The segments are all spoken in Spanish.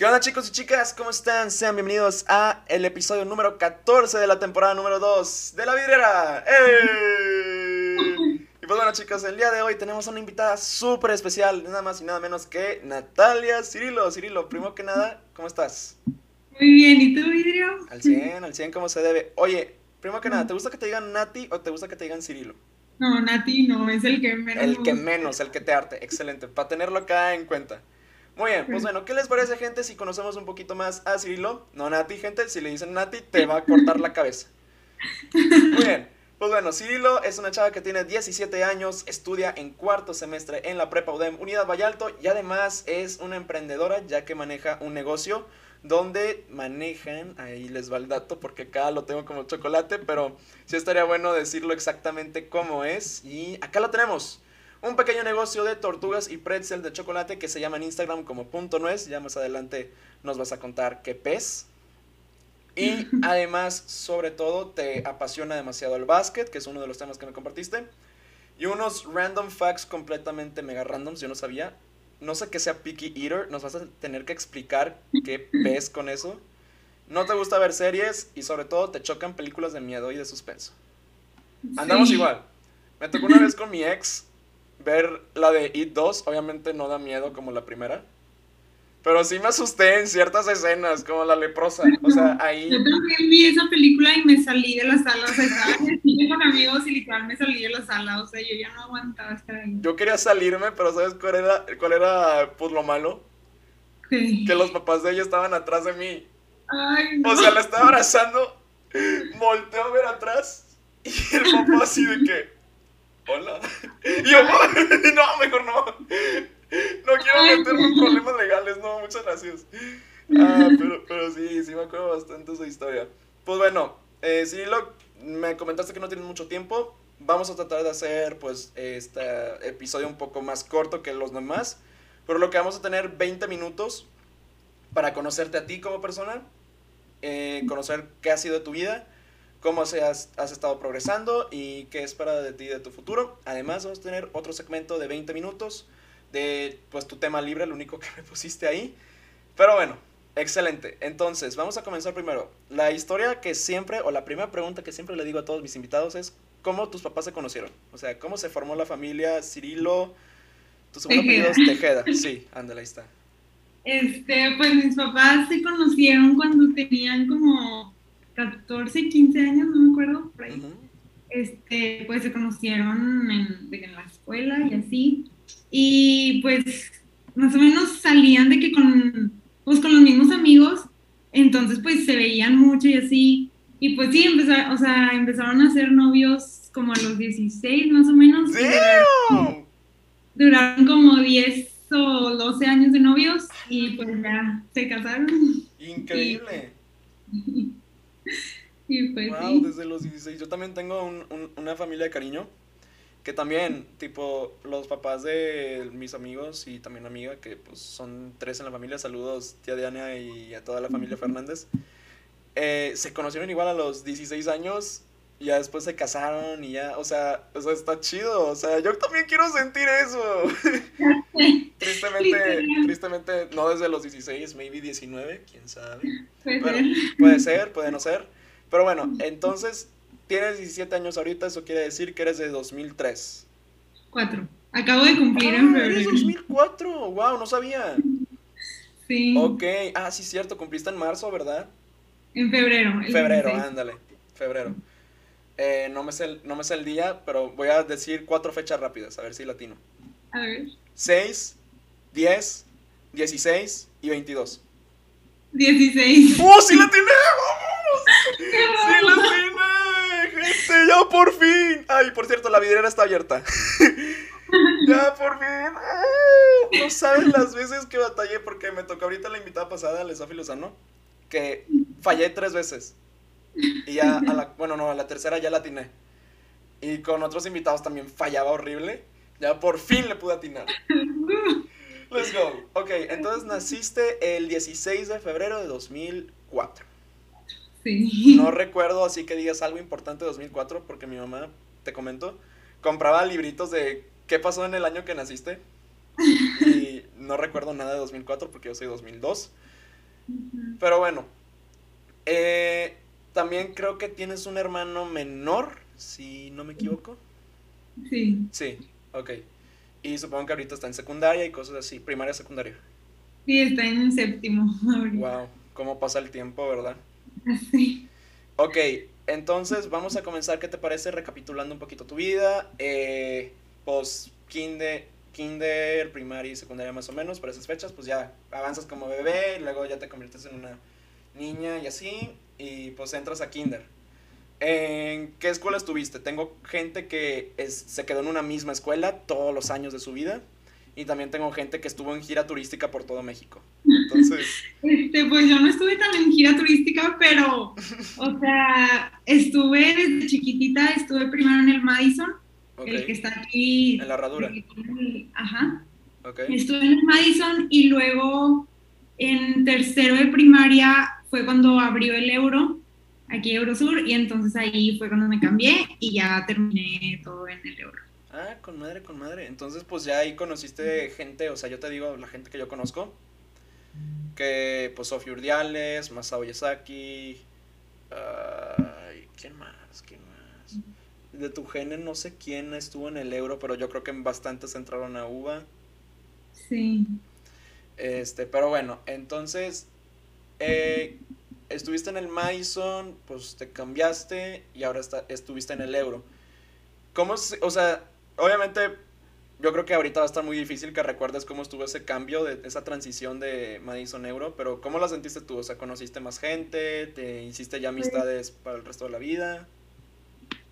¿Qué onda chicos y chicas? ¿Cómo están? Sean bienvenidos a el episodio número 14 de la temporada número 2 de La Vidriera. ¡Eh! Y pues bueno chicos, el día de hoy tenemos una invitada súper especial, nada más y nada menos que Natalia Cirilo. Cirilo, primero que nada, ¿cómo estás? Muy bien, ¿y tú, Vidrio? Al 100, al 100 como se debe. Oye, primero que nada, ¿te gusta que te digan Nati o te gusta que te digan Cirilo? No, Nati no, es el que menos. El que menos, el que te arte, excelente, para tenerlo acá en cuenta. Muy bien, pues bueno, ¿qué les parece, gente, si conocemos un poquito más a Cirilo? No, Nati, gente, si le dicen Nati, te va a cortar la cabeza. Muy bien, pues bueno, Cirilo es una chava que tiene 17 años, estudia en cuarto semestre en la Prepa UDEM Unidad Vallalto y además es una emprendedora ya que maneja un negocio donde manejan, ahí les va el dato porque acá lo tengo como chocolate, pero sí estaría bueno decirlo exactamente cómo es y acá lo tenemos un pequeño negocio de tortugas y pretzel de chocolate que se llama en Instagram como punto nuez. Ya más adelante nos vas a contar qué pez. Y además, sobre todo, te apasiona demasiado el básquet, que es uno de los temas que me compartiste. Y unos random facts completamente mega randoms, yo no sabía. No sé qué sea picky eater, nos vas a tener que explicar qué pez con eso. No te gusta ver series y sobre todo te chocan películas de miedo y de suspenso. Andamos igual. Me tocó una vez con mi ex ver la de It 2, obviamente no da miedo como la primera. Pero sí me asusté en ciertas escenas, como la leprosa. O sea, ahí. Yo también vi esa película y me salí de la sala. O sea, estaba en con amigos y literal me salí de la sala. O sea, yo ya no aguantaba estar ahí. Yo quería salirme, pero ¿sabes cuál era, cuál era pues, lo malo? Que los papás de ella estaban atrás de mí. Ay, no. O sea, la estaba abrazando. Volteo a ver atrás. Y el papá así de que. Hola. Y yo, no, mejor no. No quiero meterme en problemas legales, no, muchas gracias. Ah, pero, pero sí, sí me acuerdo bastante esa historia. Pues bueno, eh, sí, lo, me comentaste que no tienes mucho tiempo. Vamos a tratar de hacer, pues, este episodio un poco más corto que los demás. Por lo que vamos a tener 20 minutos para conocerte a ti como persona, eh, conocer qué ha sido de tu vida cómo has, has, estado progresando y qué espera de ti de tu futuro. Además, vamos a tener otro segmento de 20 minutos de pues tu tema libre, lo único que me pusiste ahí. Pero bueno, excelente. Entonces, vamos a comenzar primero. La historia que siempre, o la primera pregunta que siempre le digo a todos mis invitados es, ¿cómo tus papás se conocieron? O sea, ¿cómo se formó la familia Cirilo? Tu segundo apellido es Tejeda. Sí, ándale, ahí está. Este, pues mis papás se conocieron cuando tenían como 14, 15 años, no me acuerdo, por ahí. Este, pues se conocieron en, en, la escuela y así. Y pues más o menos salían de que con, pues, con los mismos amigos, entonces pues se veían mucho y así. Y pues sí, empezaron, o sea, empezaron a ser novios como a los 16 más o menos. Duraron, duraron como 10 o 12 años de novios y pues ya se casaron. Increíble. Y, y pues wow, sí. desde los 16. Yo también tengo un, un, una familia de cariño. Que también, tipo, los papás de mis amigos y también amiga, que pues son tres en la familia, saludos tía Diana y a toda la familia Fernández, eh, se conocieron igual a los 16 años y ya después se casaron y ya, o sea, o sea, está chido, o sea, yo también quiero sentir eso. tristemente, tristemente, no desde los 16, maybe 19, quién sabe. Puede ser. puede ser, puede no ser. Pero bueno, entonces, tienes 17 años ahorita, eso quiere decir que eres de 2003. Cuatro. Acabo de cumplir en Ah, eres febrero. 2004, wow, no sabía. Sí. Ok, ah, sí, cierto, cumpliste en marzo, ¿verdad? En febrero. el Febrero, 16. ándale, febrero. Eh, no, me sé el, no me sé el día, pero voy a decir cuatro fechas rápidas, a ver si latino. A ver. 6, 10, 16 y 22. 16. ¡Oh, sí la tiene! ¡Vamos! ¡Sí la tiene! ¡Gente, ya por fin! Ay, por cierto, la vidriera está abierta. ya por fin. No sabes las veces que batallé porque me tocó ahorita la invitada pasada, la Sofi Lozano, que fallé tres veces. Y ya a la, bueno, no, a la tercera ya la atiné. Y con otros invitados también fallaba horrible. Ya por fin le pude atinar. Let's go. Ok, entonces naciste el 16 de febrero de 2004. Sí. No recuerdo así que digas algo importante de 2004 porque mi mamá, te comento, compraba libritos de qué pasó en el año que naciste. Y no recuerdo nada de 2004 porque yo soy 2002. Pero bueno, eh, también creo que tienes un hermano menor, si no me equivoco. Sí. Sí, ok. Y supongo que ahorita está en secundaria y cosas así, primaria, secundaria. Sí, está en séptimo. Wow, cómo pasa el tiempo, ¿verdad? Sí. Ok, entonces vamos a comenzar, ¿qué te parece? Recapitulando un poquito tu vida. Eh, pues, kinder, kinder, primaria y secundaria más o menos, por esas fechas, pues ya avanzas como bebé, luego ya te conviertes en una niña y así, y pues entras a kinder. ¿En qué escuela estuviste? Tengo gente que se quedó en una misma escuela todos los años de su vida y también tengo gente que estuvo en gira turística por todo México. Entonces... Este, pues yo no estuve tan en gira turística, pero, o sea, estuve desde chiquitita, estuve primero en el Madison, el que está aquí. En la herradura. Ajá. Estuve en el Madison y luego en tercero de primaria fue cuando abrió el euro, aquí Eurosur, y entonces ahí fue cuando me cambié y ya terminé todo en el euro. Ah, con madre, con madre. Entonces, pues ya ahí conociste gente, o sea, yo te digo, la gente que yo conozco, que pues Sofía Urdiales, Masao Yasaki, ¿quién más? ¿Quién más? De tu gene no sé quién estuvo en el euro, pero yo creo que bastantes entraron a UBA. Sí. Este, pero bueno, entonces, eh, estuviste en el Madison, pues te cambiaste y ahora está, estuviste en el euro. ¿Cómo, o sea, obviamente yo creo que ahorita va a estar muy difícil que recuerdes cómo estuvo ese cambio, de esa transición de Madison Euro, pero ¿cómo la sentiste tú? O sea, ¿conociste más gente? ¿Te hiciste ya pues amistades para el resto de la vida?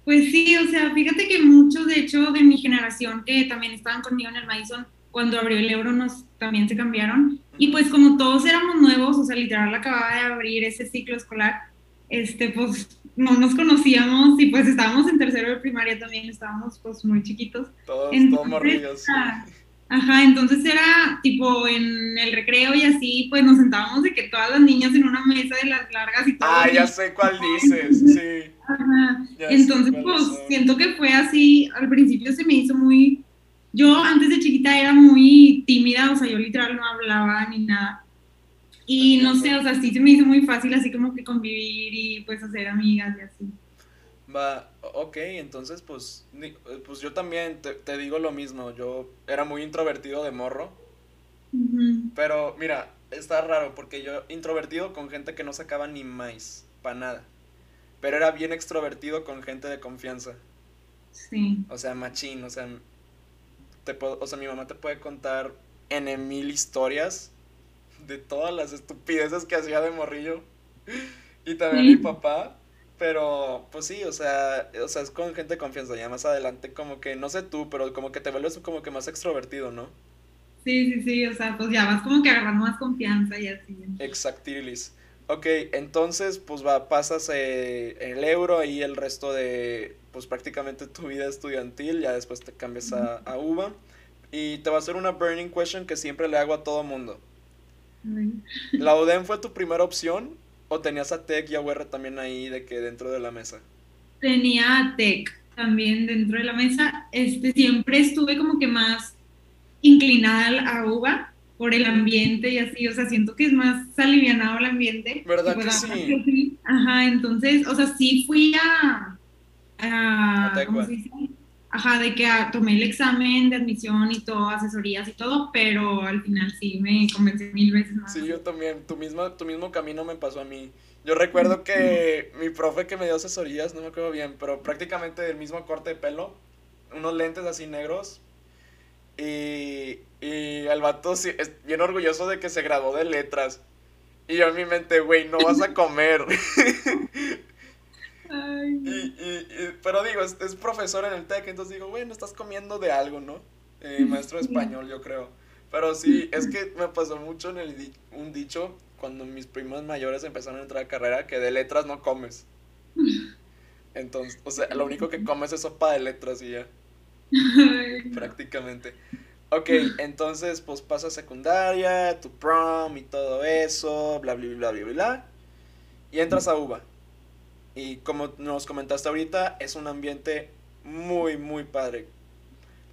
Pues sí, o sea, fíjate que muchos, de hecho, de mi generación que también estaban conmigo en el Madison, cuando abrió el euro nos también se cambiaron. Y pues como todos éramos nuevos, o sea, literal acababa de abrir ese ciclo escolar, este, pues no nos conocíamos y pues estábamos en tercero de primaria también, estábamos pues muy chiquitos. Todos, todos morrillos. Ah, ajá, entonces era tipo en el recreo y así, pues nos sentábamos de que todas las niñas en una mesa de las largas y todo. Ah, ya sé cuál dices, sí. Ajá, entonces pues siento que fue así, al principio se me hizo muy... Yo antes de chiquita era muy tímida, o sea, yo literal no hablaba ni nada. Y no sé, o sea, sí se me hizo muy fácil así como que convivir y pues hacer amigas y así. Va, ok, entonces pues, pues yo también te, digo lo mismo, yo era muy introvertido de morro, pero mira, está raro porque yo introvertido con gente que no sacaba ni más, para nada, pero era bien extrovertido con gente de confianza. Sí. O sea, machín, o sea, te o sea, mi mamá te puede contar en mil historias de todas las estupideces que hacía de morrillo. Y también mi papá. Pero, pues sí, o sea, o sea, es con gente de confianza. Ya más adelante, como que, no sé tú, pero como que te vuelves como que más extrovertido, ¿no? Sí, sí, sí, o sea, pues ya vas como que agarrando más confianza y así. Exactilis. Ok, entonces, pues va, pasas eh, el euro y el resto de, pues prácticamente tu vida estudiantil, ya después te cambias a, a UBA. Y te va a hacer una burning question que siempre le hago a todo mundo. ¿La UDEM fue tu primera opción o tenías a TEC y a UR también ahí de que dentro de la mesa? Tenía a TEC también dentro de la mesa. Este, siempre estuve como que más inclinada a UBA por el ambiente y así, o sea, siento que es más alivianado el ambiente. ¿Verdad que sí? Ajá, entonces, o sea, sí fui a, a, ¿cómo se dice? Ajá, de que ah, tomé el examen de admisión y todo, asesorías y todo, pero al final sí me convencí mil veces más. Sí, yo también, tu mismo, tu mismo camino me pasó a mí. Yo recuerdo que mi profe que me dio asesorías, no me acuerdo bien, pero prácticamente del mismo corte de pelo, unos lentes así negros, y, y el vato sí, es bien orgulloso de que se graduó de letras. Y yo en mi mente, güey, no vas a comer. Pero digo, es, profesor en el TEC, entonces digo, bueno, estás comiendo de algo, ¿no? Eh, maestro de español, yo creo. Pero sí, es que me pasó mucho en el un dicho cuando mis primos mayores empezaron a entrar a carrera que de letras no comes. Entonces, o sea, lo único que comes es sopa de letras y ya. Prácticamente. Ok, entonces pues pasa secundaria, tu prom y todo eso, bla, bla, bla, bla, bla, bla. Y entras a UBA. Y como nos comentaste ahorita, es un ambiente muy, muy padre.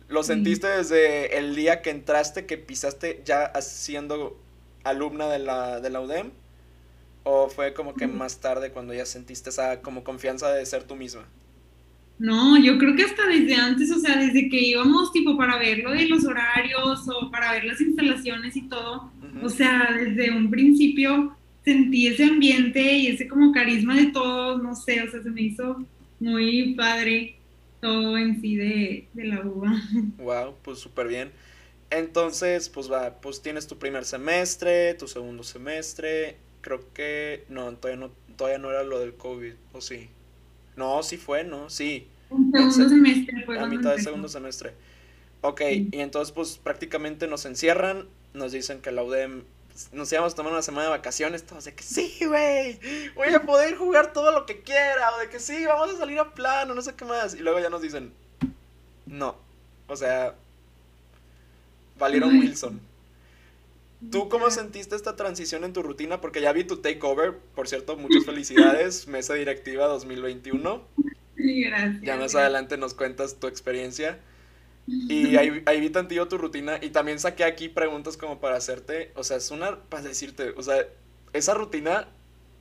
¿Lo sentiste desde el día que entraste, que pisaste ya siendo alumna de la, de la UDEM? ¿O fue como que más tarde cuando ya sentiste esa como confianza de ser tú misma? No, yo creo que hasta desde antes, o sea, desde que íbamos tipo para ver lo de los horarios o para ver las instalaciones y todo, o sea, desde un principio sentí ese ambiente y ese como carisma de todos, no sé, o sea, se me hizo muy padre todo en sí de, de la UBA. Wow, pues súper bien. Entonces, pues va, pues tienes tu primer semestre, tu segundo semestre, creo que no, todavía no, todavía no era lo del COVID, ¿o sí? No, sí fue, ¿no? Sí. Un segundo semestre fue A mitad del segundo semestre. Ok, y entonces pues prácticamente nos encierran, nos dicen que la UDEM nos íbamos a tomar una semana de vacaciones, todos de que sí, güey, voy a poder jugar todo lo que quiera, o de que sí, vamos a salir a plano, no sé qué más. Y luego ya nos dicen, no, o sea, valieron Wilson. ¿Tú cómo sentiste esta transición en tu rutina? Porque ya vi tu takeover, por cierto, muchas felicidades, mesa directiva 2021. Gracias. Ya más adelante nos cuentas tu experiencia. Y ahí, ahí vi tantillo tu rutina y también saqué aquí preguntas como para hacerte, o sea, es una, para decirte, o sea, esa rutina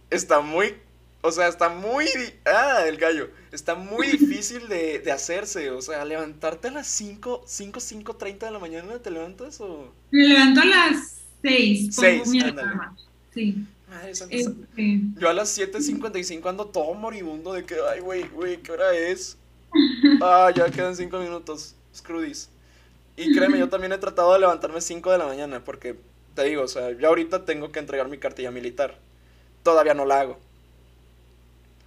está muy, o sea, está muy, ah, el gallo, está muy difícil de, de hacerse, o sea, levantarte a las 5, 5, 5, 30 de la mañana, ¿te levantas o? Me levanto a las 6, Seis, mi alarma. Sí. Madre santa, Este, Yo a las 7.55 ando todo moribundo de que, ay, güey, güey, ¿qué hora es? Ah, ya quedan 5 minutos. Scrudis. Y créeme, yo también he tratado de levantarme 5 de la mañana porque, te digo, o sea, yo ahorita tengo que entregar mi cartilla militar. Todavía no la hago.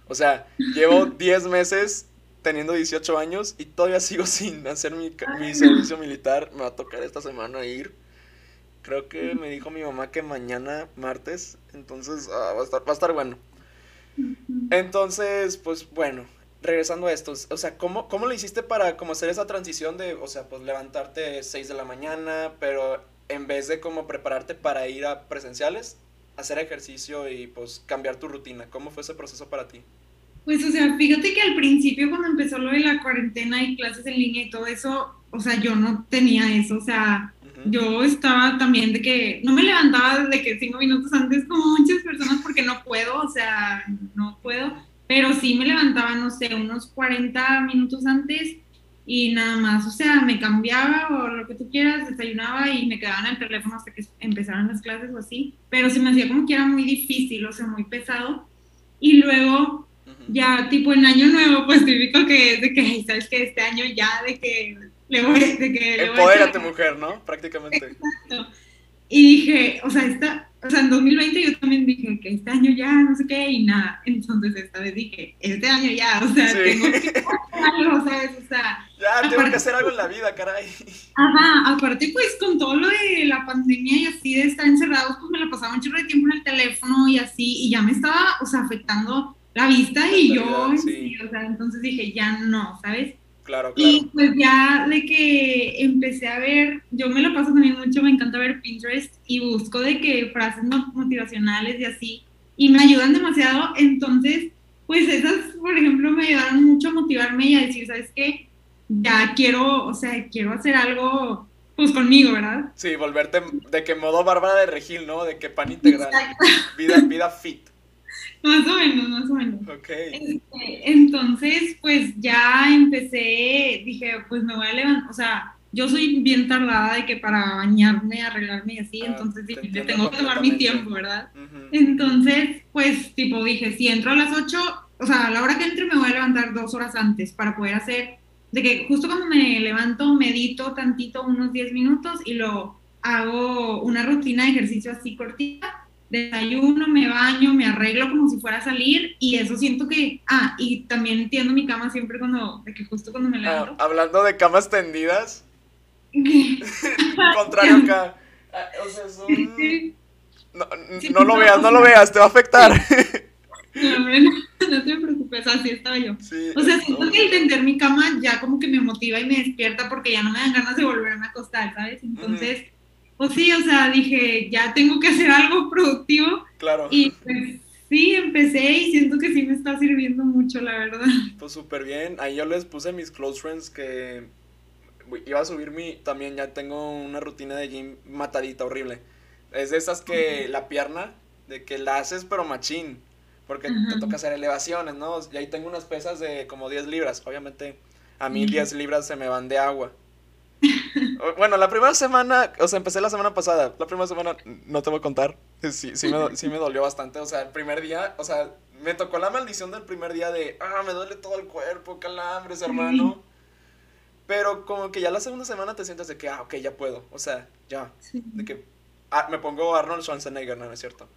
O sea, llevo 10 meses teniendo 18 años y todavía sigo sin hacer mi servicio militar. Me va a tocar esta semana ir. Creo que me dijo mi mamá que mañana, martes, entonces ah, va, a estar, va a estar bueno. Entonces, pues bueno, regresando a esto, o sea, ¿cómo, cómo lo hiciste para como hacer esa transición de, o sea, pues levantarte 6 de la mañana, pero en vez de como prepararte para ir a presenciales, hacer ejercicio y pues cambiar tu rutina? ¿Cómo fue ese proceso para ti? Pues, o sea, fíjate que al principio cuando empezó lo de la cuarentena y clases en línea y todo eso, o sea, yo no tenía eso, o sea, yo estaba también de que no me levantaba de que cinco minutos antes como muchas personas porque no puedo, o sea, no puedo, pero sí me levantaba, no sé, unos 40 minutos antes y nada más, o sea, me cambiaba o lo que tú quieras, desayunaba y me quedaba en el teléfono hasta que empezaran las clases o así, pero se me hacía como que era muy difícil, o sea, muy pesado. Y luego ya tipo en año nuevo, pues típico que es de que, "Ay, sabes que este año ya de que le voy, de que le voy a Empodérate, mujer, ¿no? Prácticamente. Exacto. Y dije, o sea, esta, o sea, en 2020 yo también dije que este año ya, no sé qué, y nada. Entonces esta vez dije, este año ya, o sea, Sí. tengo que hacer algo, ¿sabes? O sea, Ya, tengo que Aparte- hacer algo en la vida, caray. Ajá, aparte pues con todo lo de la pandemia y así de estar encerrados, pues me la pasaba un chorro de tiempo en el teléfono y así, y ya me estaba, o sea, afectando la vista y yo, sí, o sea, entonces dije, ya no, ¿sabes? Claro, claro. Y pues ya de que empecé a ver, yo me lo paso también mucho, me encanta ver Pinterest y busco de que frases mo- motivacionales y así, y me ayudan demasiado, entonces pues esas, por ejemplo, me ayudaron mucho a motivarme y a decir, ¿sabes qué? Ya quiero, o sea, quiero hacer algo pues conmigo, ¿verdad? Sí, volverte de que modo Bárbara de Regil, ¿no? De que pan integral. Vida, vida fit. Más o menos, más o menos. Ok. Este, Entonces, pues ya empecé, dije, pues me voy a levantar, o sea, yo soy bien tardada de que para bañarme, arreglarme y así, Ah, entonces te dije, tengo que tomar mi tiempo, ¿verdad? Entonces, pues tipo dije, si entro a las 8, o sea, a la hora que entre me voy a levantar dos horas antes para poder hacer, de que justo cuando me levanto, medito tantito, unos 10 minutos y luego hago una rutina de ejercicio así cortita, desayuno, me baño, me arreglo como si fuera a salir y eso siento que, ah, y también tiendo mi cama siempre cuando, de que justo cuando me Ah, levanto. hablando de camas tendidas, contrario acá. Ah, o sea, es un... No, no lo veas, no lo veas, te va a afectar. No, te preocupes, así estaba yo. Sí, O sea, siento que el tender mi cama ya como que me motiva y me despierta porque ya no me dan ganas de volverme a acostar, ¿sabes? Entonces, pues sí, o sea, dije, ya tengo que hacer algo productivo Claro, y pues sí, empecé y siento que sí me está sirviendo mucho, la verdad. pues súper bien. Ahí yo les puse mis close friends que iba a subir mi... También ya tengo una rutina de gym matadita horrible. Es de esas que la pierna de que la haces pero machín, porque te toca hacer elevaciones, ¿no? Y ahí tengo unas pesas de como 10 libras, obviamente a mí 10 libras se me van de agua. Bueno, la primera semana, o sea, empecé la semana pasada. La primera semana, no te voy a contar. Sí, sí, me, sí me dolió bastante. O sea, el primer día, o sea, me tocó la maldición del primer día de, ah, me duele todo el cuerpo, calambres, hermano. Pero como que ya la segunda semana te sientes de que, ah, ok, ya puedo. O sea, ya. De que ah, me pongo Arnold Schwarzenegger, no, no es cierto.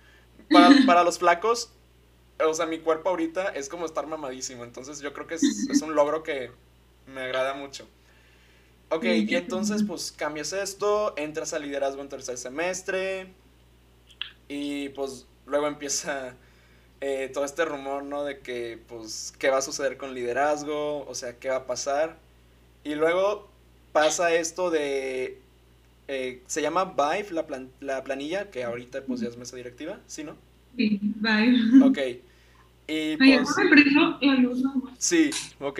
Para, para, los flacos, o sea, mi cuerpo ahorita es como estar mamadísimo. Entonces yo creo que es, es un logro que me agrada mucho. Ok, y entonces pues cambias esto, entras a liderazgo en tercer semestre y pues luego empieza eh, todo este rumor, ¿no? De que pues qué va a suceder con liderazgo, o sea, qué va a pasar. Y luego pasa esto de... Eh, se llama Vive, la, la planilla, que ahorita pues ya es mesa directiva, ¿sí, no? Sí, Vive. Ok. Y pues, la luz Sí, ok.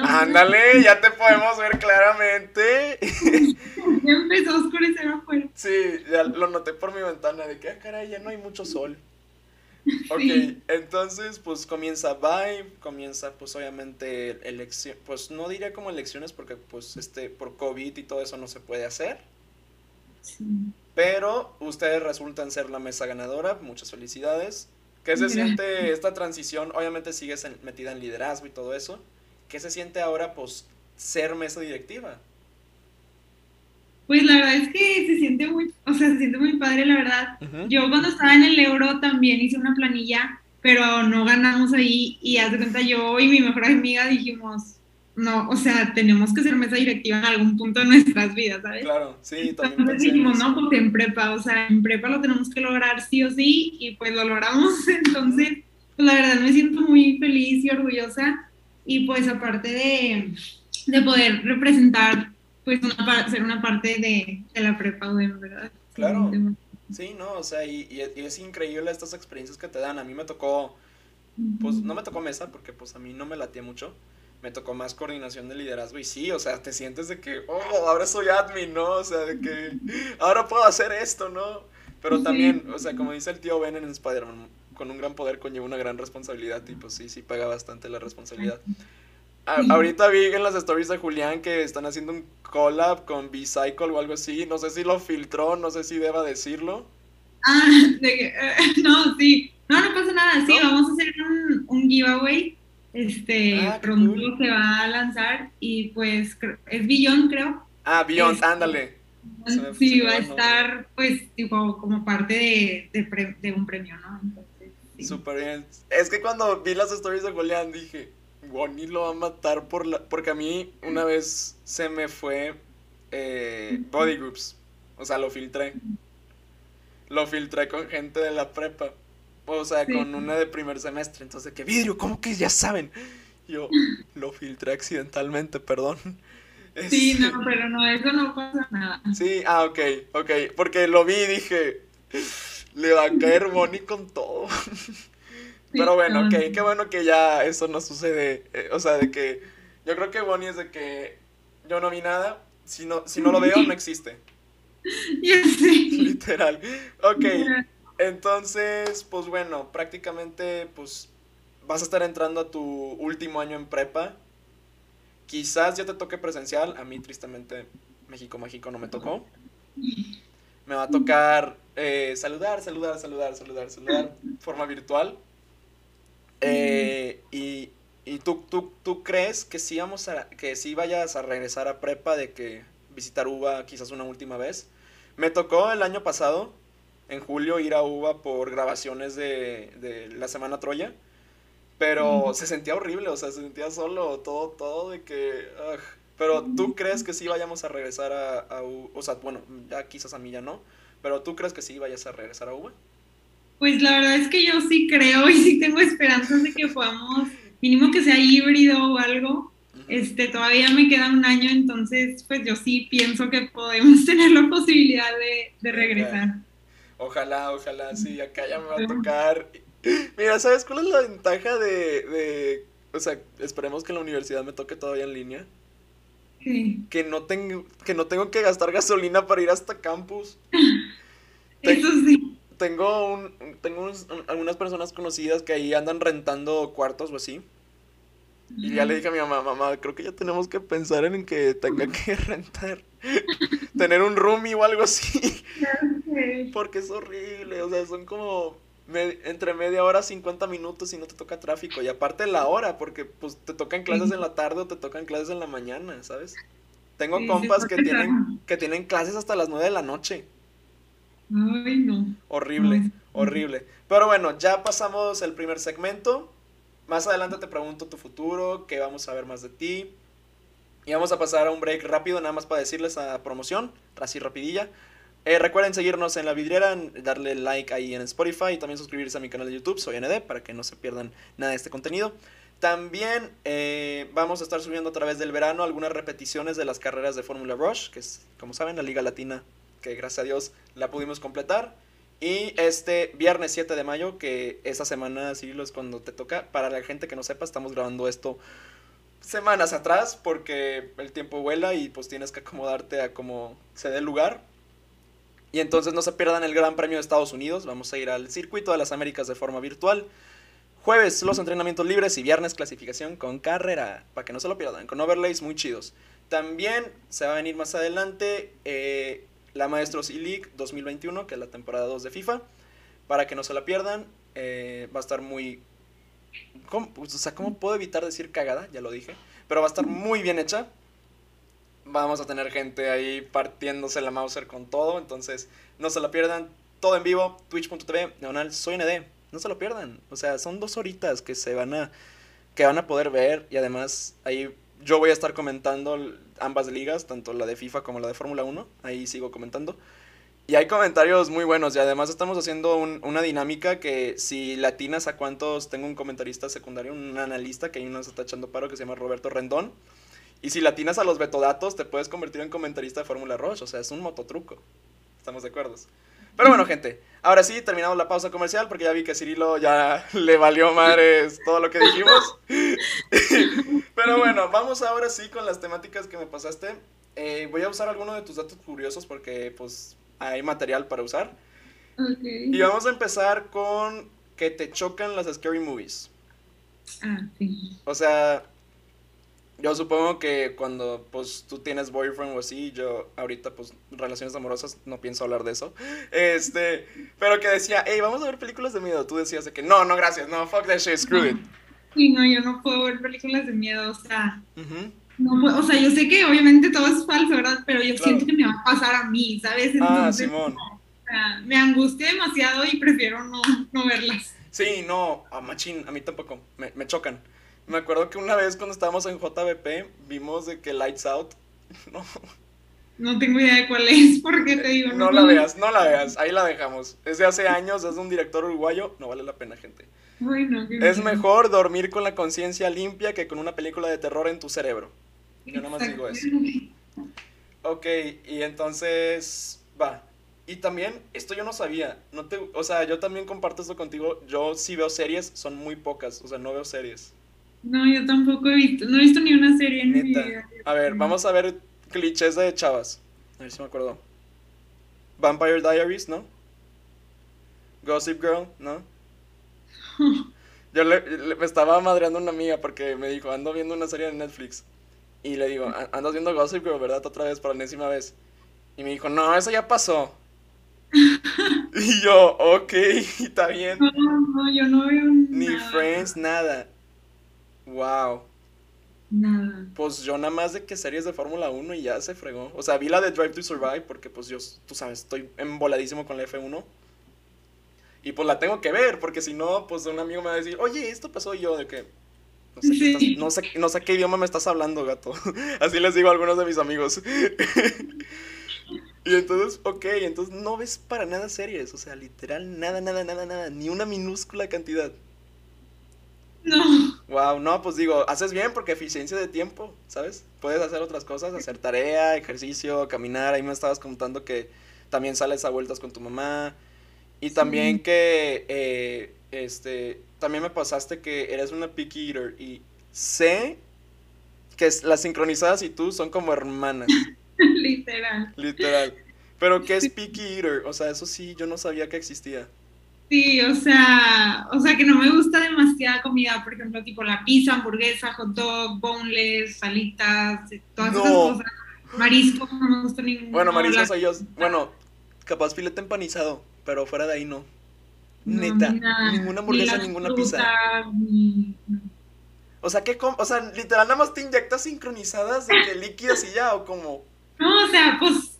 Ándale, ya te podemos ver claramente. Ya empezó a oscurecer afuera. Sí, ya lo noté por mi ventana de que, ah, caray, ya no hay mucho sol. Ok, entonces pues comienza Vibe, comienza pues obviamente elección, pues no diría como elecciones porque pues este por COVID y todo eso no se puede hacer. Sí. Pero ustedes resultan ser la mesa ganadora, muchas felicidades. ¿Qué se siente esta transición? Obviamente sigues metida en liderazgo y todo eso. ¿Qué se siente ahora, pues, ser mesa directiva? Pues la verdad es que se siente muy, o sea, se siente muy padre, la verdad. Yo cuando estaba en el euro también hice una planilla, pero no ganamos ahí y haz de cuenta yo y mi mejor amiga dijimos, no, o sea, tenemos que ser mesa directiva en algún punto de nuestras vidas, ¿sabes? Claro, sí, también. Entonces dijimos, no, porque en prepa, o sea, en prepa lo tenemos que lograr sí o sí, y pues lo logramos. Entonces, pues la verdad me siento muy feliz y orgullosa, y pues aparte de, de poder representar, pues una, ser una parte de, de la prepa, ¿verdad? Claro. Sí, no, o sea, y, y, es increíble estas experiencias que te dan. A mí me tocó, pues no me tocó mesa, porque pues a mí no me latía mucho me tocó más coordinación de liderazgo y sí, o sea, te sientes de que, oh, ahora soy admin, ¿no? O sea, de que ahora puedo hacer esto, ¿no? Pero también, o sea, como dice el tío Ben en Spider-Man, con un gran poder conlleva una gran responsabilidad y pues sí, sí paga bastante la responsabilidad. ahorita vi en las stories de Julián que están haciendo un collab con B-Cycle o algo así, no sé si lo filtró, no sé si deba decirlo. Ah, de eh, no, sí, no, no pasa nada, sí, vamos a hacer un, un giveaway este, ah, pronto se va a lanzar y pues es Beyond, creo. Ah, este, ándale. Sí, va a estar pues tipo como parte de, de, un premio, ¿no? Entonces, Súper bien. Es que cuando vi las stories de Julián dije, Bonnie lo va a matar por la... Porque a mí una vez se me fue eh, Body Groups. O sea, lo filtré. Lo filtré con gente de la prepa. O sea, con una de primer semestre. Entonces, ¿qué vidrio? ¿Cómo que ya saben? Yo lo filtré accidentalmente, perdón. Sí, no, pero no, eso no pasa nada. Sí, ah, ok, ok. Porque lo vi y dije, le va a caer Bonnie con todo. pero bueno, ok, qué bueno que ya eso no sucede. Eh, o sea, de que yo creo que Bonnie es de que yo no vi nada. Si no, si no lo veo, no existe. Literal. Ok. Entonces, pues bueno, prácticamente pues vas a estar entrando a tu último año en prepa. Quizás ya te toque presencial, a mí tristemente México México no me tocó. Me va a tocar eh, saludar, saludar, saludar, saludar, saludar, forma virtual. Eh, y, y tú, tú, tú, crees que sí, vamos a, que sí vayas a regresar a prepa de que visitar UBA quizás una última vez? Me tocó el año pasado, en julio ir a UBA por grabaciones de, de la Semana Troya. Pero se sentía horrible, o sea, se sentía solo, todo, todo de que... Pero tú crees que sí vayamos a regresar a, a O sea, bueno, ya quizás a mí ya no. Pero tú crees que sí vayas a regresar a UBA? Pues la verdad es que yo sí creo y sí tengo esperanzas de que podamos, mínimo que sea híbrido o algo. Este, todavía me queda un año, entonces pues yo sí pienso que podemos tener la posibilidad de, de regresar. Ojalá, ojalá, sí, acá ya me va a tocar. Mira, ¿sabes cuál es la ventaja de, de, o sea, esperemos que en la universidad me toque todavía en línea? Que no tengo, que no tengo que gastar gasolina para ir hasta campus. Eso sí. tengo un, tengo algunas personas conocidas que ahí andan rentando cuartos o así. Y ya le dije a mi mamá, mamá, creo que ya tenemos que pensar en que tenga que rentar, tener un roomie o algo así. Porque es horrible, o sea, son como entre media hora, 50 minutos y no te toca tráfico. Y aparte la hora, porque pues te tocan clases en la tarde o te tocan clases en la mañana, ¿sabes? Tengo compas que tienen, que tienen clases hasta las 9 de la noche. Ay, no. Horrible, horrible. Pero bueno, ya pasamos el primer segmento. Más adelante te pregunto tu futuro, que vamos a ver más de ti. Y vamos a pasar a un break rápido, nada más para decirles a promoción, así rapidilla. Eh, recuerden seguirnos en la vidriera, darle like ahí en Spotify y también suscribirse a mi canal de YouTube, soy ND, para que no se pierdan nada de este contenido. También eh, vamos a estar subiendo a través del verano algunas repeticiones de las carreras de Fórmula Rush, que es, como saben, la Liga Latina, que gracias a Dios la pudimos completar. Y este viernes 7 de mayo, que esa semana, sí, es cuando te toca. Para la gente que no sepa, estamos grabando esto semanas atrás porque el tiempo vuela y pues tienes que acomodarte a como se dé el lugar. Y entonces no se pierdan el Gran Premio de Estados Unidos. Vamos a ir al Circuito de las Américas de forma virtual. Jueves los entrenamientos libres y viernes clasificación con carrera. Para que no se lo pierdan, con overlays muy chidos. También se va a venir más adelante eh, la Maestros E-League 2021, que es la temporada 2 de FIFA. Para que no se la pierdan. Eh, va a estar muy... ¿cómo? O sea, ¿cómo puedo evitar decir cagada? Ya lo dije. Pero va a estar muy bien hecha vamos a tener gente ahí partiéndose la Mauser con todo. Entonces, no se la pierdan. Todo en vivo, twitch.tv, neonal, soy ND. No se lo pierdan. O sea, son dos horitas que se van a. que van a poder ver. Y además, ahí yo voy a estar comentando ambas ligas, tanto la de FIFA como la de Fórmula 1. Ahí sigo comentando. Y hay comentarios muy buenos. Y además estamos haciendo una dinámica que si latinas a cuántos. Tengo un comentarista secundario, un analista que ahí nos está echando paro que se llama Roberto Rendón y si latinas a los betodatos, te puedes convertir en comentarista de Fórmula Roche. O sea, es un mototruco. ¿Estamos de acuerdo? Pero bueno, gente, ahora sí, terminamos la pausa comercial porque ya vi que Cirilo ya le valió madres todo lo que dijimos. Pero bueno, vamos ahora sí con las temáticas que me pasaste. Eh, voy a usar algunos de tus datos curiosos porque pues hay material para usar. Y vamos a empezar con que te chocan las scary movies. Ah, sí. O sea, yo supongo que cuando pues tú tienes boyfriend o así, yo ahorita pues relaciones amorosas no pienso hablar de eso. Este, pero que decía, hey, vamos a ver películas de miedo. Tú decías de que no, no, gracias, no, fuck that shit, screw it. Sí, no, yo no puedo ver películas de miedo, o sea, no o sea, yo sé que obviamente todo es falso, ¿verdad? Pero yo siento que me va a pasar a mí, ¿sabes? ah, Simón. O sea, me angustia demasiado y prefiero no, no verlas. Sí, no, a machín, a mí tampoco, me, me chocan. Me acuerdo que una vez cuando estábamos en JBP vimos de que Lights Out. No. No tengo idea de cuál es, porque te digo. No, la veas, no la veas, ahí la dejamos. Es de hace años, es de un director uruguayo, no vale la pena, gente. es mejor dormir con la conciencia limpia que con una película de terror en tu cerebro. Yo nada más digo eso. Ok, y entonces, va. Y también, esto yo no sabía, no te, o sea, yo también comparto esto contigo, yo sí veo series, son muy pocas, o sea, no veo series. No, yo tampoco he visto, no he visto ni una serie en mi vida. A ver, vamos a ver clichés de chavas. A ver si me acuerdo. Vampire Diaries, ¿no? Gossip Girl, ¿no? Yo le, me estaba madreando una amiga porque me dijo, ando viendo una serie de Netflix. Y le digo, andas viendo Gossip Girl, ¿verdad? Otra vez, por la enésima vez. Y me dijo, no, eso ya pasó. y yo, ok, está bien. No, no, yo no veo Ni Friends, nada. Wow. Nada. Pues yo nada más de que series de Fórmula 1 y ya se fregó. O sea, vi la de Drive to Survive porque pues yo, tú sabes, estoy emboladísimo con la F1. Y pues la tengo que ver, porque si no, pues un amigo me va a decir, oye, esto pasó yo, de que... No sé, qué no, sé, no sé qué idioma me estás hablando, gato. Así les digo a algunos de mis amigos. y entonces, ok, entonces no ves para nada series. O sea, literal, nada, nada, nada, nada. Ni una minúscula cantidad. No. Wow, no, pues digo, haces bien porque eficiencia de tiempo, ¿sabes? Puedes hacer otras cosas, hacer tarea, ejercicio, caminar. Ahí me estabas contando que también sales a vueltas con tu mamá. Y también que, eh, este, también me pasaste que eres una picky eater. Y sé que las sincronizadas y tú son como hermanas. Literal. Literal. Pero ¿qué es picky eater? O sea, eso sí, yo no sabía que existía. Sí, o sea, o sea que no me gusta demasiada comida, por ejemplo, tipo la pizza, hamburguesa, hot dog, boneless, salitas, todas esas cosas. Marisco, no me gusta ninguno. Bueno, marisco soy yo. Bueno, capaz filete empanizado, pero fuera de ahí no. Neta, ninguna hamburguesa, ninguna pizza. O sea, ¿qué o sea, literal nada más te inyectas sincronizadas de que líquidas y ya, o como. No, o sea, pues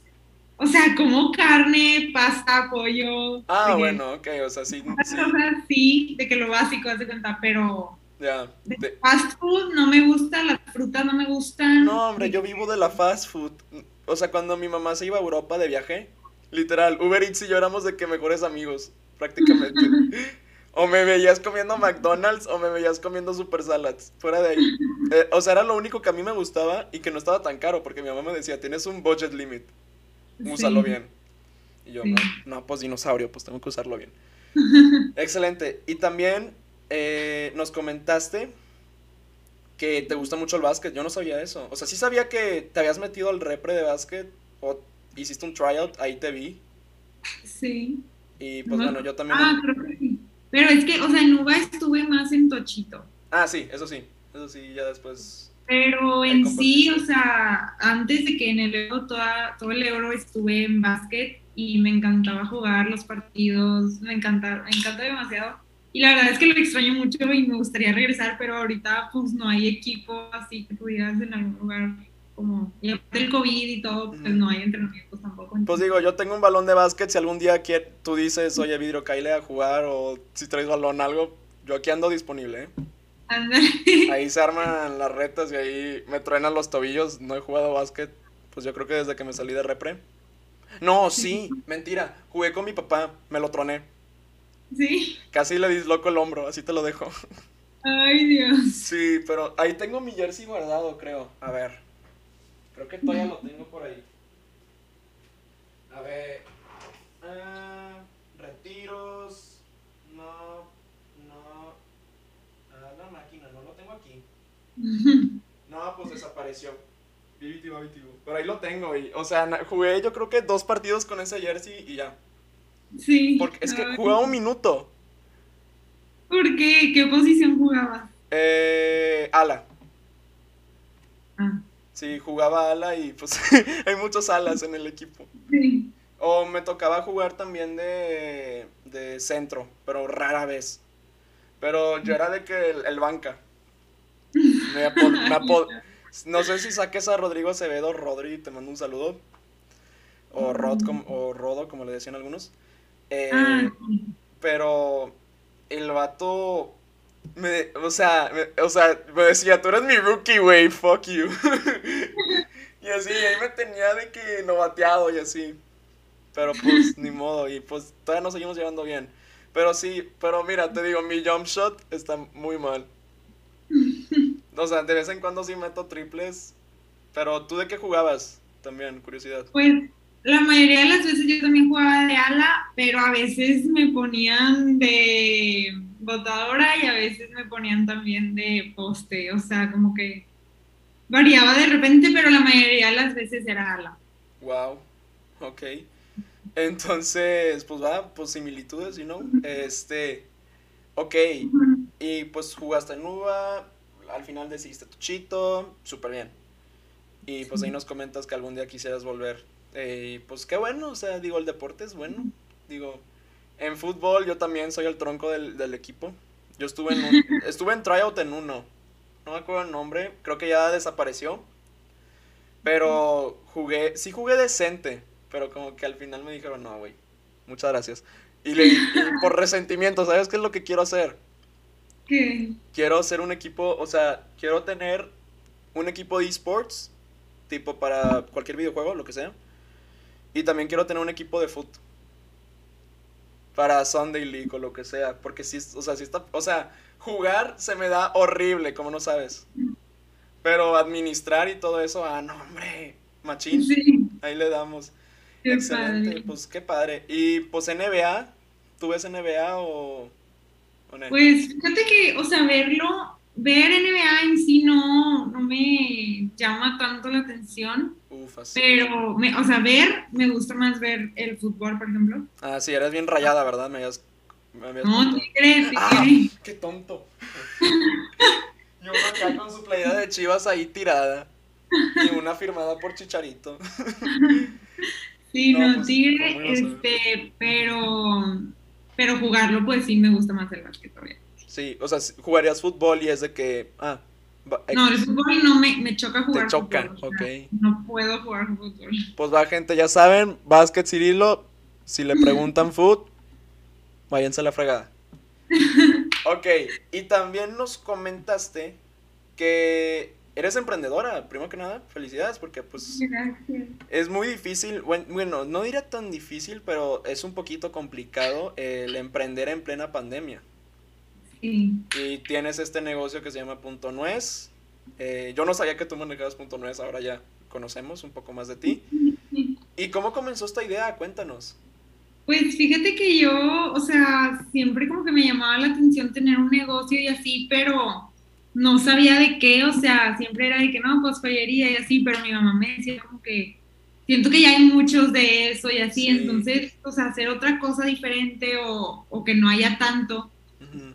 o sea, como carne, pasta, pollo. Ah, bueno, ok, o sea, sí. sí. sí, de que lo básico, hace cuenta, pero. Ya. Fast food no me gusta, las frutas no me gustan. No, hombre, yo vivo de la fast food. O sea, cuando mi mamá se iba a Europa de viaje, literal, Uber Eats y yo éramos de que mejores amigos, prácticamente. o me veías comiendo McDonald's o me veías comiendo Super Salads, fuera de ahí. Eh, o sea, era lo único que a mí me gustaba y que no estaba tan caro, porque mi mamá me decía, tienes un budget limit úsalo bien. Y yo, no, no, pues dinosaurio, pues tengo que usarlo bien. Excelente. Y también eh, nos comentaste que te gusta mucho el básquet. Yo no sabía eso. O sea, sí sabía que te habías metido al repre de básquet o hiciste un tryout, ahí te vi. Sí. Y pues bueno, yo también. Ah, creo que sí. Pero es que, o sea, en UBA estuve más en Tochito. Ah, sí, eso sí. Eso sí, ya después pero en sí, o sea, antes de que en el Euro, toda, todo el Euro estuve en básquet y me encantaba jugar los partidos, me encanta, me encanta demasiado. Y la verdad es que lo extraño mucho y me gustaría regresar, pero ahorita pues no hay equipo así que pudieras en algún lugar como, y aparte el COVID y todo, pues no hay entrenamientos tampoco. Pues digo, yo tengo un balón de básquet, si algún día tú dices, oye, Vidrio, caile a jugar o si traes balón, algo, yo aquí ando disponible, ¿eh? Ahí se arman las retas y ahí me truenan los tobillos. No he jugado básquet, pues yo creo que desde que me salí de repre. No, sí, mentira. Jugué con mi papá, me lo troné. Sí. Casi le disloco el hombro, así te lo dejo. Ay, Dios. Sí, pero ahí tengo mi jersey guardado, creo. A ver. Creo que todavía lo tengo por ahí. A ver. Ah, retiros. No. No, pues desapareció. Pero ahí lo tengo, y, o sea, jugué yo creo que dos partidos con ese jersey y ya. Sí. Porque es que jugaba un minuto. ¿Por qué? ¿Qué posición jugaba? Eh, ala. Ah. Sí, jugaba ala y pues hay muchos alas en el equipo. Sí. O me tocaba jugar también de, de centro, pero rara vez. Pero yo era de que el banca. no sé si saques a Rodrigo Acevedo, Rodri, te mando un saludo. O, Rod, o Rodo, como le decían algunos. Eh, ah, pero el vato me, o sea, me, o sea, me decía, tú eres mi rookie, güey, fuck you. y así, ahí me tenía de que no bateado y así. Pero pues, ni modo, y pues todavía nos seguimos llevando bien. Pero sí, pero mira, te digo, mi jump shot está muy mal. O sea, de vez en cuando sí meto triples. Pero tú de qué jugabas también, curiosidad. Pues la mayoría de las veces yo también jugaba de ala, pero a veces me ponían de botadora y a veces me ponían también de poste. O sea, como que variaba de repente, pero la mayoría de las veces era ala. Wow, ok. Entonces, pues va, pues similitudes, ¿no? Este, ok. Y pues jugaste en UBA, al final decidiste tu chito, súper bien. Y pues ahí nos comentas que algún día quisieras volver. Eh, pues qué bueno, o sea, digo, el deporte es bueno. Digo, en fútbol yo también soy el tronco del, equipo. Yo estuve en un, estuve en tryout en uno. No me acuerdo el nombre, creo que ya desapareció. Pero jugué, sí jugué decente, pero como que al final me dijeron, no, güey, muchas gracias. Y, le, y por resentimiento, ¿sabes qué es lo que quiero hacer? Quiero hacer un equipo, o sea, quiero tener un equipo de esports, tipo para cualquier videojuego, lo que sea. Y también quiero tener un equipo de foot. Para Sunday League o lo que sea. Porque si, o sea, si está, o sea, jugar se me da horrible, como no sabes. Pero administrar y todo eso, ah, no, hombre, machín. Ahí le damos. Excelente, pues qué padre. Y pues NBA, ¿tú ves NBA o...? Pues fíjate que, o sea, verlo, ver NBA en sí no, no me llama tanto la atención. Uf, así. Pero, me, o sea, ver, me gusta más ver el fútbol, por ejemplo. Ah, sí, eres bien rayada, ¿verdad? Me habías, me habías No, contado. tigre, Ah, tigre. qué tonto. Yo acá con su playera de chivas ahí tirada. Y una firmada por Chicharito. Sí, No, no, pues, tigre, ¿cómo ibas a ver? este, pero, pero jugarlo, pues sí me gusta más el básquet todavía. Sí, o sea, jugarías fútbol y es de que. Ah, No, el fútbol no me, me choca jugar Te choca, fútbol, o sea, ok. No puedo jugar fútbol. Pues va, gente, ya saben, básquet Cirilo. Si le preguntan food, váyanse a la fregada. Ok, y también nos comentaste que eres emprendedora, primero que nada, felicidades, porque pues Gracias. es muy difícil, buen- bueno, no diría tan difícil, pero es un poquito complicado el emprender en plena pandemia. Sí. Y tienes este negocio que se llama Punto Nuez. Eh, yo no sabía que tú manejabas Punto Nuez, ahora ya conocemos un poco más de ti. ¿Y cómo comenzó esta idea? Cuéntanos. Pues fíjate que yo, o sea, siempre como que me llamaba la atención tener un negocio y así, pero no sabía de qué, o sea, siempre era de que no, pues joyería y así, pero mi mamá me decía como que siento que ya hay muchos de eso y así, Sí. entonces, o sea, hacer otra cosa diferente o, o que no haya tanto.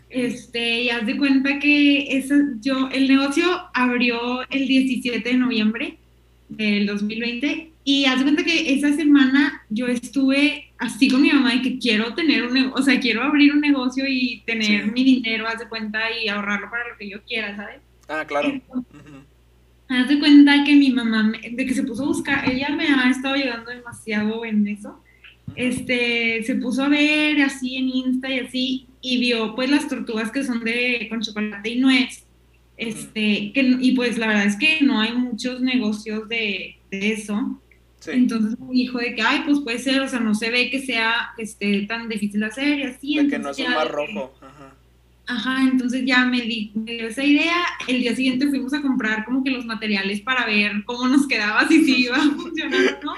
Este, y haz de cuenta que esa, yo, el negocio abrió el 17 de noviembre del 2020 y haz de cuenta que esa semana yo estuve así con mi mamá de que quiero tener un negocio, o sea, quiero abrir un negocio y tener Sí. mi dinero, haz de cuenta, y ahorrarlo para lo que yo quiera, ¿sabes? Ah, claro. Haz de cuenta que mi mamá, me- de que se puso a buscar, ella me ha estado ayudando demasiado en eso, este, se puso a ver así en Insta y así, y vio pues las tortugas que son de con chocolate y nuez, este, que, y pues la verdad es que no hay muchos negocios de, de eso, Sí. entonces me dijo de que, ay, pues puede ser, o sea, no se ve que sea, esté tan difícil de hacer y así. De que no es entonces un mar rojo. Ajá. Ajá, entonces ya me, di, me dio esa idea. El día siguiente fuimos a comprar como que los materiales para ver cómo nos quedaba, si sí iba a funcionar o no.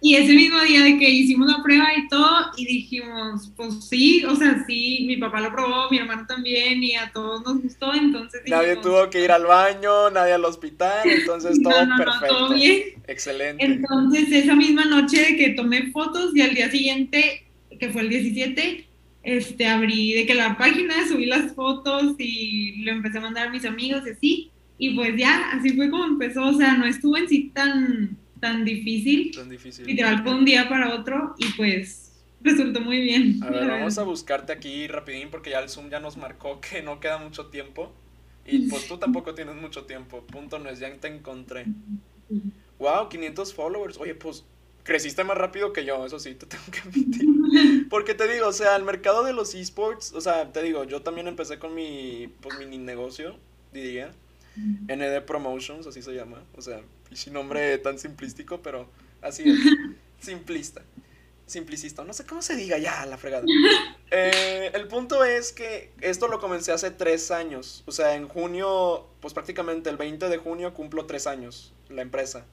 Y ese mismo día de que hicimos la prueba y todo, y dijimos, pues sí, o sea, sí, mi papá lo probó, mi hermano también, y a todos nos gustó, entonces Nadie tuvo que ir al baño, nadie al hospital, entonces todo no, no, no, perfecto. todo bien. Excelente. Entonces, esa misma noche de que tomé fotos y al día siguiente, que fue el 17, este, abrí de que la página, subí las fotos y lo empecé a mandar a mis amigos y así. Y pues ya, así fue como empezó. O sea, no estuvo en sí tan, tan difícil. Tan difícil. Literal, fue un día para otro y pues resultó muy bien. A ver, vamos a buscarte aquí rapidín porque ya el Zoom ya nos marcó que no queda mucho tiempo. Y pues tú tampoco tienes mucho tiempo. Punto no es, ya te encontré. Wow, 500 followers. Oye, pues creciste más rápido que yo, eso sí, te tengo que admitir. Porque te digo, o sea, el mercado de los esports, o sea, te digo, yo también empecé con mi, pues, mini negocio, diría. ND Promotions, así se llama. O sea, sin nombre tan simplístico, pero así es. Simplista. Simplicista. No sé cómo se diga ya, la fregada. Eh, el punto es que esto lo comencé hace tres años. O sea, en junio, pues prácticamente el 20 de junio cumplo tres años la empresa.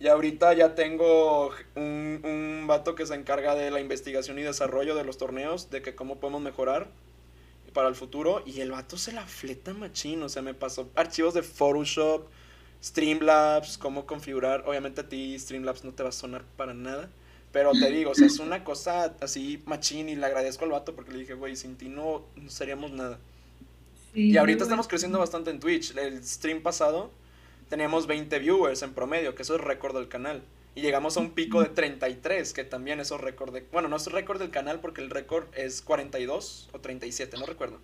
Y ahorita ya tengo un, un vato que se encarga de la investigación y desarrollo de los torneos, de que cómo podemos mejorar para el futuro. Y el vato se la fleta machín, o sea, me pasó archivos de Photoshop, Streamlabs, cómo configurar. Obviamente a ti Streamlabs no te va a sonar para nada. Pero te digo, o sea, es una cosa así machín y le agradezco al vato porque le dije, güey, sin ti no, no seríamos nada. Sí, Y ahorita estamos creciendo bastante en Twitch. El stream pasado teníamos 20 viewers en promedio, que eso es récord del canal. Y llegamos a un pico de 33, que también es récord de... Bueno, no es récord del canal porque el récord es 42 o 37, no recuerdo.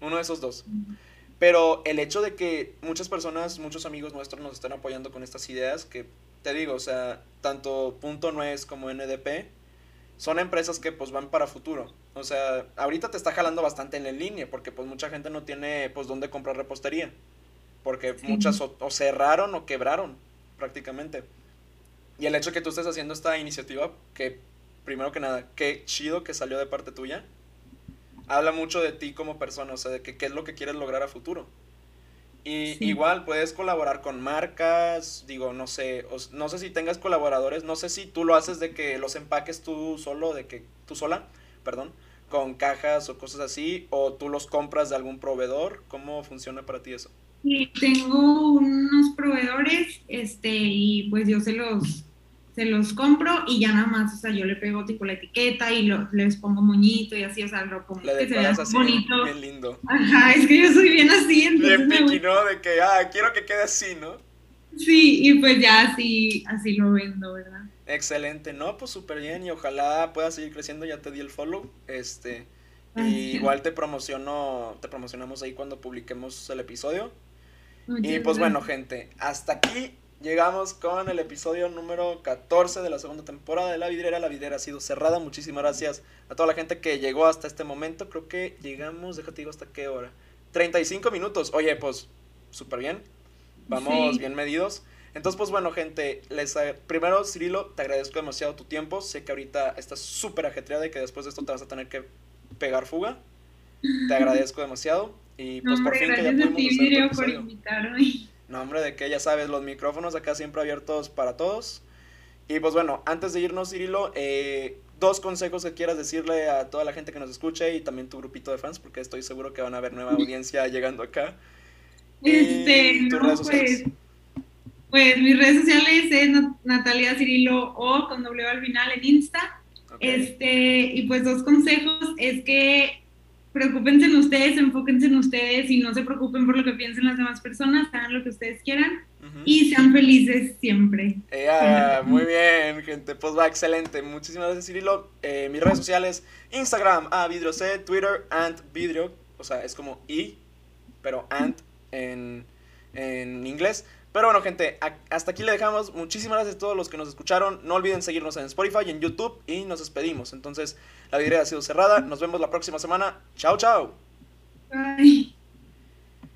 Uno de esos dos. Pero el hecho de que muchas personas, muchos amigos nuestros nos están apoyando con estas ideas, que te digo, o sea, tanto Punto Nuez como NDP, son empresas que pues van para futuro. O sea, ahorita te está jalando bastante en la línea, porque pues mucha gente no tiene pues dónde comprar repostería. Porque Sí. muchas o, o cerraron o quebraron prácticamente. Y el hecho de que tú estés haciendo esta iniciativa, que primero que nada, qué chido que salió de parte tuya, habla mucho de ti como persona, o sea, de que qué es lo que quieres lograr a futuro. Y Sí. igual puedes colaborar con marcas, digo, no sé, no sé si tengas colaboradores, no sé si tú lo haces de que los empaques tú solo, de que tú sola, perdón, con cajas o cosas así, o tú los compras de algún proveedor, ¿cómo funciona para ti eso? Y tengo unos proveedores, este, y pues yo se los, se los compro y ya nada más, o sea, yo le pego tipo la etiqueta y lo, les pongo moñito y así, o sea, lo pongo que se vea así, bonito. Bien lindo. Ajá, es que yo soy bien así, entonces. Bien piqui, ¿no? De que, ah, quiero que quede así, ¿no? Sí, y pues ya así, así lo vendo, ¿verdad? Excelente, no, pues súper bien y ojalá pueda seguir creciendo, ya te di el follow, este, y igual te promociono, te promocionamos ahí cuando publiquemos el episodio. Y pues bueno, gente, hasta aquí llegamos con el episodio número 14 de la segunda temporada de La Vidrera. La Vidrera ha sido cerrada. Muchísimas gracias a toda la gente que llegó hasta este momento. Creo que llegamos, déjate digo hasta qué hora. 35 minutos. Oye, pues súper bien. Vamos bien medidos. Entonces, pues bueno, gente, les primero, Cirilo, te agradezco demasiado tu tiempo. Sé que ahorita estás súper ajetreada y que después de esto te vas a tener que pegar fuga. Te agradezco demasiado. Y pues por fin que ya pudimos hacer por No, hombre, de que ya sabes, los micrófonos acá siempre abiertos para todos. Y pues bueno, antes de irnos, Cirilo, eh, dos consejos que quieras decirle a toda la gente que nos escuche y también tu grupito de fans, porque estoy seguro que van a haber nueva audiencia llegando acá. Este, no, pues, pues mis redes sociales es Natalia Cirilo o con W al final en Insta. Este, y pues dos consejos es que preocúpense en ustedes, enfóquense en ustedes y no se preocupen por lo que piensen las demás personas, hagan lo que ustedes quieran y sean felices siempre. muy bien, gente. Pues va, excelente. Muchísimas gracias, Cirilo. Eh, mis redes sociales, Instagram, a Vidrio C, Twitter, Ant Vidrio, o sea, es como I, pero Ant en, en inglés. Pero bueno, gente, hasta aquí le dejamos. Muchísimas gracias a todos los que nos escucharon. No olviden seguirnos en Spotify en YouTube y nos despedimos. Entonces, la vidriera ha sido cerrada. Nos vemos la próxima semana. Chao, chao. Bye.